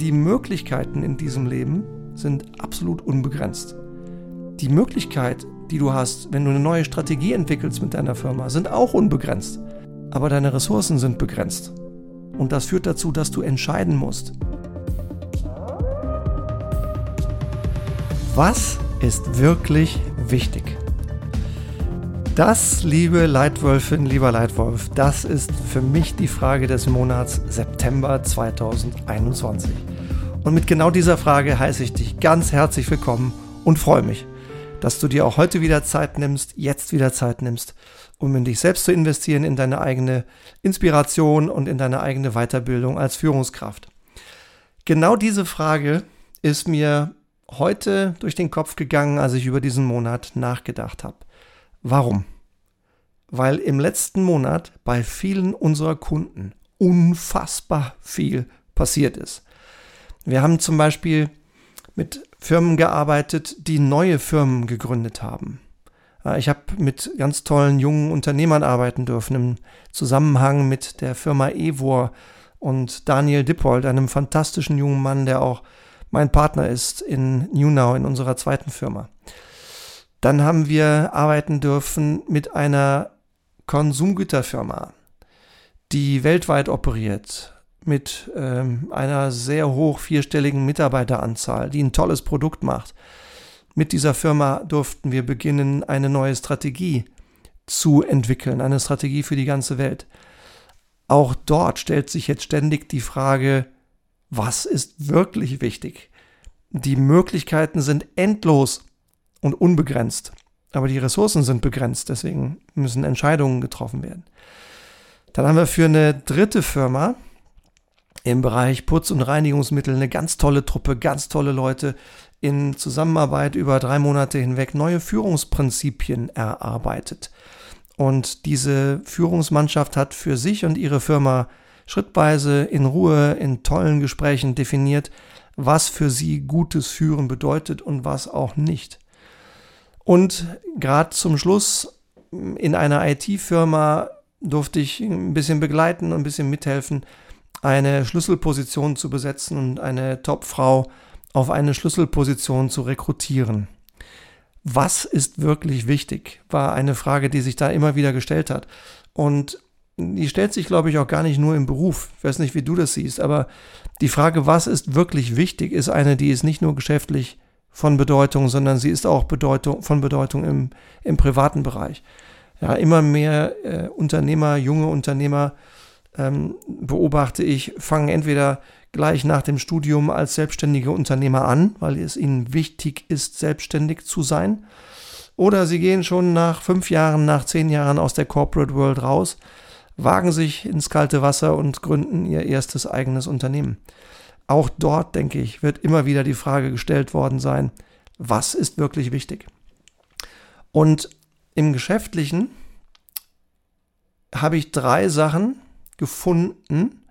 die Möglichkeiten in diesem Leben sind absolut unbegrenzt. Die Möglichkeit, die du hast, wenn du eine neue Strategie entwickelst mit deiner Firma, sind auch unbegrenzt. Aber deine Ressourcen sind begrenzt. Und das führt dazu, dass du entscheiden musst. Was ist wirklich wichtig? Das, liebe Leitwölfin, lieber Leitwolf, das ist für mich die Frage des Monats September 2021. Und mit genau dieser Frage heiße ich dich ganz herzlich willkommen und freue mich, dass du dir auch heute wieder Zeit nimmst, jetzt wieder Zeit nimmst, um in dich selbst zu investieren, in deine eigene Inspiration und in deine eigene Weiterbildung als Führungskraft. Genau diese Frage ist mir heute durch den Kopf gegangen, als ich über diesen Monat nachgedacht habe. Warum? Weil im letzten Monat bei vielen unserer Kunden unfassbar viel passiert ist. Wir haben zum Beispiel mit Firmen gearbeitet, die neue Firmen gegründet haben. Äh, ich habe mit ganz tollen jungen Unternehmern arbeiten dürfen im Zusammenhang mit der Firma Evor und Daniel Dippold, einem fantastischen jungen Mann, der auch mein Partner ist in Newnow, in unserer zweiten Firma. Dann haben wir arbeiten dürfen mit einer Konsumgüterfirma, die weltweit operiert, mit ähm, einer sehr hoch vierstelligen Mitarbeiteranzahl, die ein tolles Produkt macht. Mit dieser Firma durften wir beginnen, eine neue Strategie zu entwickeln, eine Strategie für die ganze Welt. Auch dort stellt sich jetzt ständig die Frage, was ist wirklich wichtig? Die Möglichkeiten sind endlos und unbegrenzt, aber die Ressourcen sind begrenzt, deswegen müssen Entscheidungen getroffen werden. Dann haben wir für eine dritte Firma, im Bereich Putz- und Reinigungsmittel eine ganz tolle Truppe, ganz tolle Leute in Zusammenarbeit über drei Monate hinweg neue Führungsprinzipien erarbeitet. Und diese Führungsmannschaft hat für sich und ihre Firma schrittweise in Ruhe in tollen Gesprächen definiert, was für sie gutes Führen bedeutet und was auch nicht. Und gerade zum Schluss in einer IT-Firma durfte ich ein bisschen begleiten und ein bisschen mithelfen, eine Schlüsselposition zu besetzen und eine Topfrau auf eine Schlüsselposition zu rekrutieren. Was ist wirklich wichtig, war eine Frage, die sich da immer wieder gestellt hat. Und die stellt sich, glaube ich, auch gar nicht nur im Beruf. Ich weiß nicht, wie du das siehst, aber die Frage, was ist wirklich wichtig, ist eine, die ist nicht nur geschäftlich von Bedeutung, sondern sie ist auch Bedeutung, von Bedeutung im, im privaten Bereich. Ja, immer mehr äh, Unternehmer, junge Unternehmer ähm, beobachte ich, fangen entweder gleich nach dem Studium als selbstständige Unternehmer an, weil es ihnen wichtig ist, selbstständig zu sein. Oder sie gehen schon nach fünf Jahren, nach zehn Jahren aus der Corporate World raus, wagen sich ins kalte Wasser und gründen ihr erstes eigenes Unternehmen. Auch dort, denke ich, wird immer wieder die Frage gestellt worden sein, was ist wirklich wichtig? Und im Geschäftlichen habe ich drei Sachen, gefunden,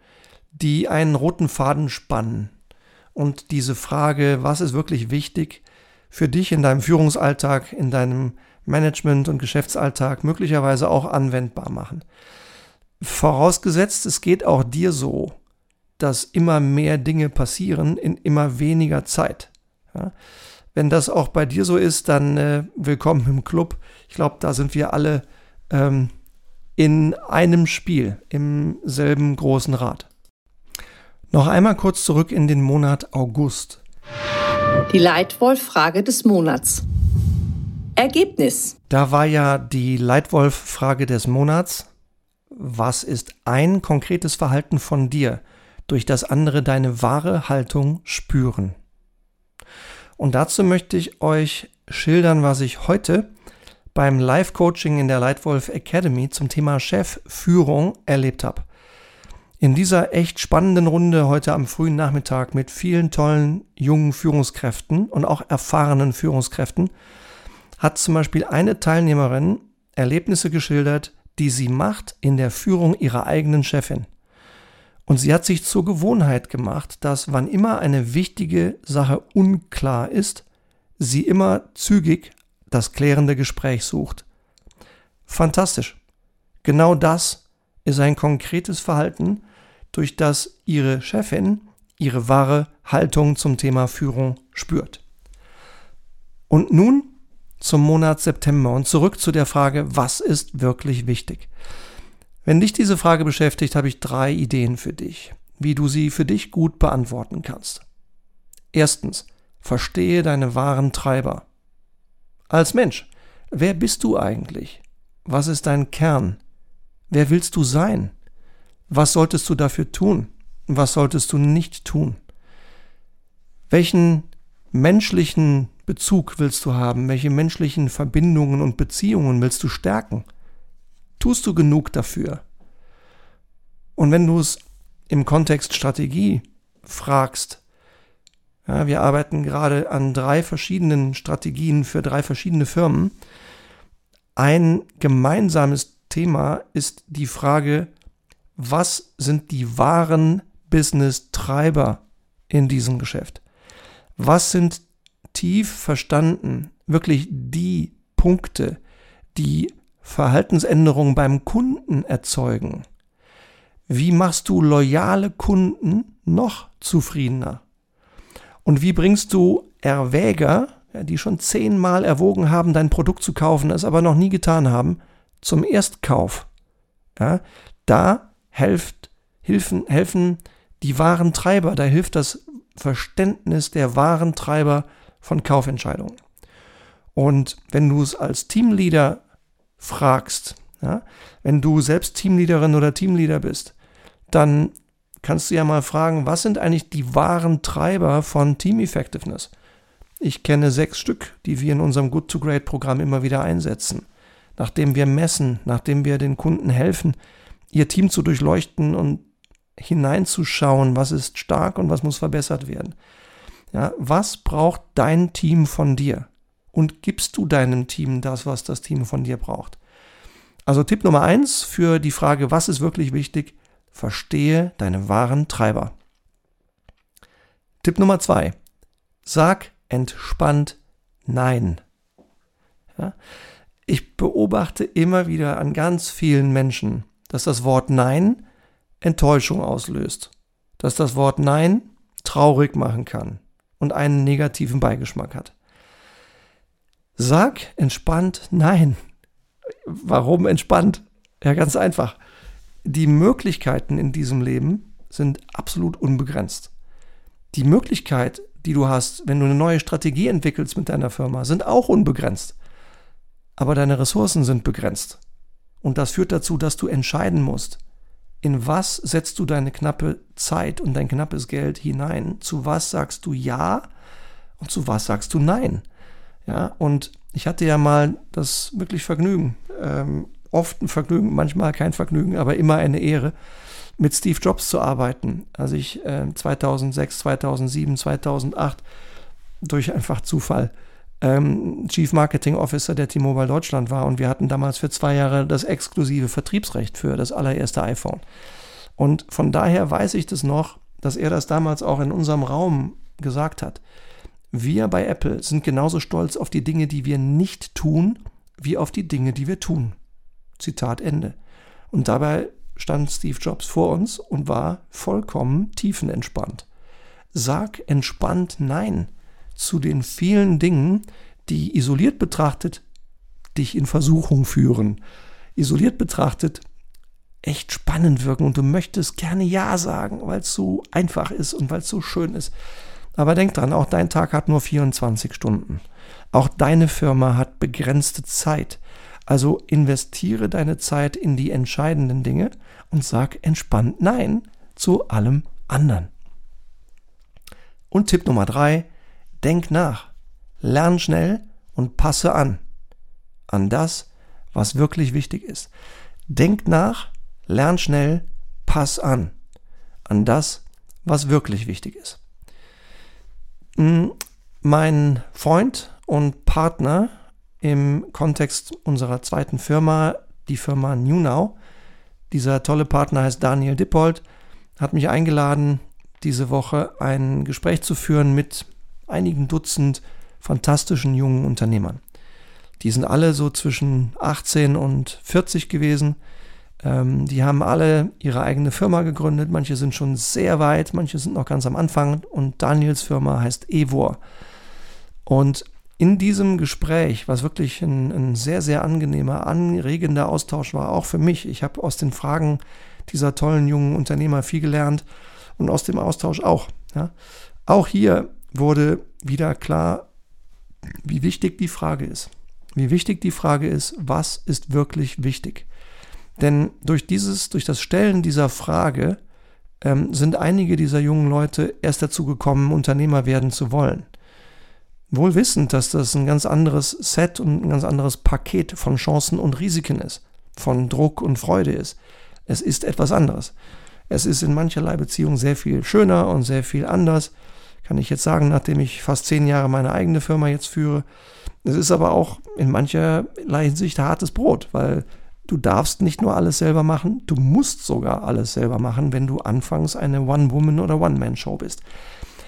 die einen roten Faden spannen. Und diese Frage, was ist wirklich wichtig für dich in deinem Führungsalltag, in deinem Management- und Geschäftsalltag möglicherweise auch anwendbar machen. Vorausgesetzt, es geht auch dir so, dass immer mehr Dinge passieren in immer weniger Zeit. Ja? Wenn das auch bei dir so ist, dann äh, willkommen im Club. Ich glaube, da sind wir alle ähm, in einem Spiel im selben großen Rad. Noch einmal kurz zurück in den Monat August. Die Leitwolf-Frage des Monats. Ergebnis. Da war ja die Leitwolf-Frage des Monats. Was ist ein konkretes Verhalten von dir, durch das andere deine wahre Haltung spüren? Und dazu möchte ich euch schildern, was ich heute beim Live-Coaching in der Leitwolf Academy zum Thema Chefführung erlebt habe. In dieser echt spannenden Runde heute am frühen Nachmittag mit vielen tollen jungen Führungskräften und auch erfahrenen Führungskräften hat zum Beispiel eine Teilnehmerin Erlebnisse geschildert, die sie macht in der Führung ihrer eigenen Chefin. Und sie hat sich zur Gewohnheit gemacht, dass wann immer eine wichtige Sache unklar ist, sie immer zügig das klärende Gespräch sucht. Fantastisch. Genau das ist ein konkretes Verhalten, durch das Ihre Chefin ihre wahre Haltung zum Thema Führung spürt. Und nun zum Monat September und zurück zu der Frage, was ist wirklich wichtig? Wenn dich diese Frage beschäftigt, habe ich drei Ideen für dich, wie du sie für dich gut beantworten kannst. Erstens, verstehe deine wahren Treiber. Als Mensch, wer bist du eigentlich? Was ist dein Kern? Wer willst du sein? Was solltest du dafür tun? Was solltest du nicht tun? Welchen menschlichen Bezug willst du haben? Welche menschlichen Verbindungen und Beziehungen willst du stärken? Tust du genug dafür? Und wenn du es im Kontext Strategie fragst, ja, wir arbeiten gerade an drei verschiedenen Strategien für drei verschiedene Firmen. Ein gemeinsames Thema ist die Frage, was sind die wahren Business-Treiber in diesem Geschäft? Was sind tief verstanden wirklich die Punkte, die Verhaltensänderungen beim Kunden erzeugen? Wie machst du loyale Kunden noch zufriedener? Und wie bringst du Erwäger, die schon zehnmal erwogen haben, dein Produkt zu kaufen, es aber noch nie getan haben, zum Erstkauf? Ja, da helft, helfen, helfen die wahren Treiber, da hilft das Verständnis der wahren Treiber von Kaufentscheidungen. Und wenn du es als Teamleader fragst, ja, wenn du selbst Teamleaderin oder Teamleader bist, dann kannst du ja mal fragen, was sind eigentlich die wahren Treiber von Team Effectiveness? Ich kenne sechs Stück, die wir in unserem Good to Great Programm immer wieder einsetzen. Nachdem wir messen, nachdem wir den Kunden helfen, ihr Team zu durchleuchten und hineinzuschauen, was ist stark und was muss verbessert werden. Ja, was braucht dein Team von dir? Und gibst du deinem Team das, was das Team von dir braucht? Also Tipp Nummer eins für die Frage, was ist wirklich wichtig? Verstehe deine wahren Treiber. Tipp Nummer zwei. Sag entspannt Nein. Ja? Ich beobachte immer wieder an ganz vielen Menschen, dass das Wort Nein Enttäuschung auslöst, dass das Wort Nein traurig machen kann und einen negativen Beigeschmack hat. Sag entspannt Nein. Warum entspannt? Ja, ganz einfach die Möglichkeiten in diesem Leben sind absolut unbegrenzt. Die Möglichkeit, die du hast, wenn du eine neue Strategie entwickelst mit deiner Firma, sind auch unbegrenzt. Aber deine Ressourcen sind begrenzt. Und das führt dazu, dass du entscheiden musst, in was setzt du deine knappe Zeit und dein knappes Geld hinein? Zu was sagst du Ja und zu was sagst du Nein? Ja, und ich hatte ja mal das wirklich Vergnügen, ähm, oft ein Vergnügen, manchmal kein Vergnügen, aber immer eine Ehre, mit Steve Jobs zu arbeiten. Als ich äh, 2006, 2007, 2008 durch einfach Zufall ähm, Chief Marketing Officer der T-Mobile Deutschland war und wir hatten damals für zwei Jahre das exklusive Vertriebsrecht für das allererste iPhone. Und von daher weiß ich das noch, dass er das damals auch in unserem Raum gesagt hat. Wir bei Apple sind genauso stolz auf die Dinge, die wir nicht tun, wie auf die Dinge, die wir tun. Zitat Ende. Und dabei stand Steve Jobs vor uns und war vollkommen tiefenentspannt. Sag entspannt Nein zu den vielen Dingen, die isoliert betrachtet dich in Versuchung führen. Isoliert betrachtet echt spannend wirken und du möchtest gerne Ja sagen, weil es so einfach ist und weil es so schön ist. Aber denk dran, auch dein Tag hat nur 24 Stunden. Auch deine Firma hat begrenzte Zeit. Also investiere deine Zeit in die entscheidenden Dinge und sag entspannt Nein zu allem anderen. Und Tipp Nummer drei, denk nach, lern schnell und passe an. An das, was wirklich wichtig ist. Denk nach, lern schnell, pass an. An das, was wirklich wichtig ist. Hm, mein Freund und Partner im Kontext unserer zweiten Firma, die Firma NewNow. Dieser tolle Partner heißt Daniel Dippold, hat mich eingeladen, diese Woche ein Gespräch zu führen mit einigen Dutzend fantastischen jungen Unternehmern. Die sind alle so zwischen 18 und 40 gewesen, Ähm, die haben alle ihre eigene Firma gegründet. Manche sind schon sehr weit, manche sind noch ganz am Anfang. Und Daniels Firma heißt Evor. Und in diesem Gespräch, was wirklich ein, ein, sehr, sehr angenehmer, anregender Austausch war, auch für mich. Ich habe aus den Fragen dieser tollen jungen Unternehmer viel gelernt und aus dem Austausch auch. Ja. Auch hier wurde wieder klar, wie wichtig die Frage ist. Wie wichtig die Frage ist, was ist wirklich wichtig? Denn durch dieses, durch das Stellen dieser Frage ähm, sind einige dieser jungen Leute erst dazu gekommen, Unternehmer werden zu wollen. Wohl wissend, dass das ein ganz anderes Set und ein ganz anderes Paket von Chancen und Risiken ist, von Druck und Freude ist. Es ist etwas anderes. Es ist in mancherlei Beziehungen sehr viel schöner und sehr viel anders. Kann ich jetzt sagen, nachdem ich fast zehn Jahre meine eigene Firma jetzt führe. Es ist aber auch in mancherlei Hinsicht hartes Brot, weil du darfst nicht nur alles selber machen, du musst sogar alles selber machen, wenn du anfangs eine One-Woman- oder One-Man-Show bist.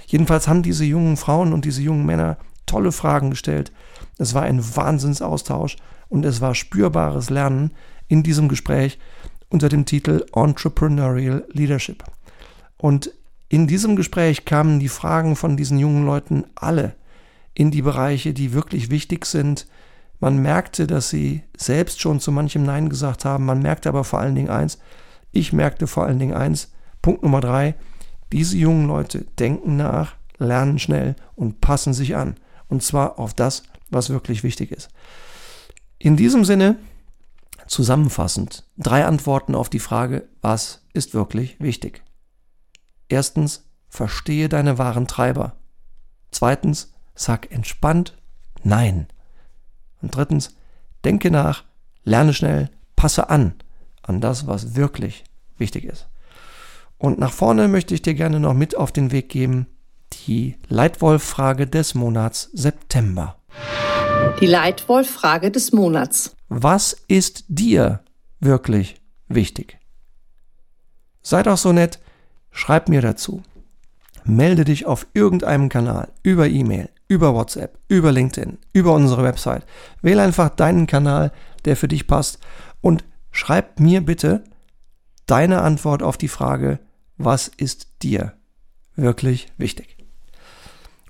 Jedenfalls haben diese jungen Frauen und diese jungen Männer tolle Fragen gestellt. Es war ein Wahnsinnsaustausch und es war spürbares Lernen in diesem Gespräch unter dem Titel Entrepreneurial Leadership. Und in diesem Gespräch kamen die Fragen von diesen jungen Leuten alle in die Bereiche, die wirklich wichtig sind. Man merkte, dass sie selbst schon zu manchem Nein gesagt haben. Man merkte aber vor allen Dingen eins. Ich merkte vor allen Dingen eins. Punkt Nummer drei. Diese jungen Leute denken nach, lernen schnell und passen sich an. Und zwar auf das, was wirklich wichtig ist. In diesem Sinne, zusammenfassend, drei Antworten auf die Frage, was ist wirklich wichtig? Erstens, verstehe deine wahren Treiber. Zweitens, sag entspannt Nein. Und drittens, denke nach, lerne schnell, passe an an das, was wirklich wichtig ist. Und nach vorne möchte ich dir gerne noch mit auf den Weg geben, die Leitwolf-Frage des Monats September. Die Leitwolf-Frage des Monats. Was ist dir wirklich wichtig? Sei doch so nett, schreib mir dazu. Melde dich auf irgendeinem Kanal, über E-Mail, über WhatsApp, über LinkedIn, über unsere Website. Wähle einfach deinen Kanal, der für dich passt und schreib mir bitte deine Antwort auf die Frage, was ist dir wirklich wichtig?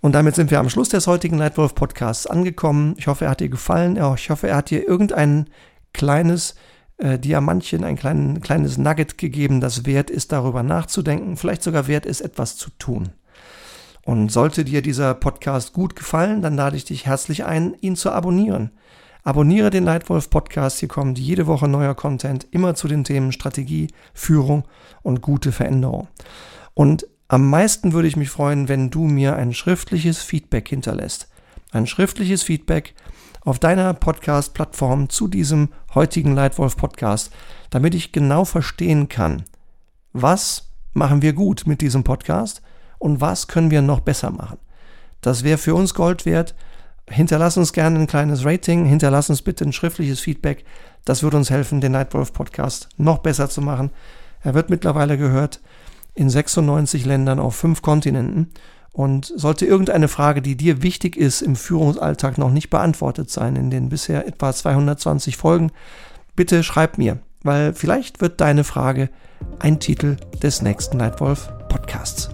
Und damit sind wir am Schluss des heutigen Lightwolf Podcasts angekommen. Ich hoffe, er hat dir gefallen. Ich hoffe, er hat dir irgendein kleines äh, Diamantchen, ein klein, kleines Nugget gegeben, das wert ist, darüber nachzudenken, vielleicht sogar wert ist, etwas zu tun. Und sollte dir dieser Podcast gut gefallen, dann lade ich dich herzlich ein, ihn zu abonnieren. Abonniere den Leitwolf Podcast, hier kommt jede Woche neuer Content, immer zu den Themen Strategie, Führung und gute Veränderung. Und am meisten würde ich mich freuen, wenn du mir ein schriftliches Feedback hinterlässt. Ein schriftliches Feedback auf deiner Podcast-Plattform zu diesem heutigen Leitwolf-Podcast, damit ich genau verstehen kann, was machen wir gut mit diesem Podcast und was können wir noch besser machen. Das wäre für uns Gold wert. Hinterlass uns gerne ein kleines Rating, hinterlass uns bitte ein schriftliches Feedback. Das würde uns helfen, den Nightwolf Podcast noch besser zu machen. Er wird mittlerweile gehört in 96 Ländern auf fünf Kontinenten. Und sollte irgendeine Frage, die dir wichtig ist, im Führungsalltag noch nicht beantwortet sein in den bisher etwa 220 Folgen, bitte schreib mir, weil vielleicht wird deine Frage ein Titel des nächsten Nightwolf Podcasts.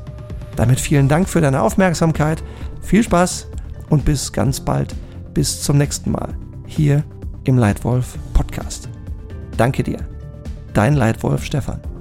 Damit vielen Dank für deine Aufmerksamkeit, viel Spaß und bis ganz bald, bis zum nächsten Mal hier im Leitwolf Podcast. Danke dir, dein Leitwolf Stefan.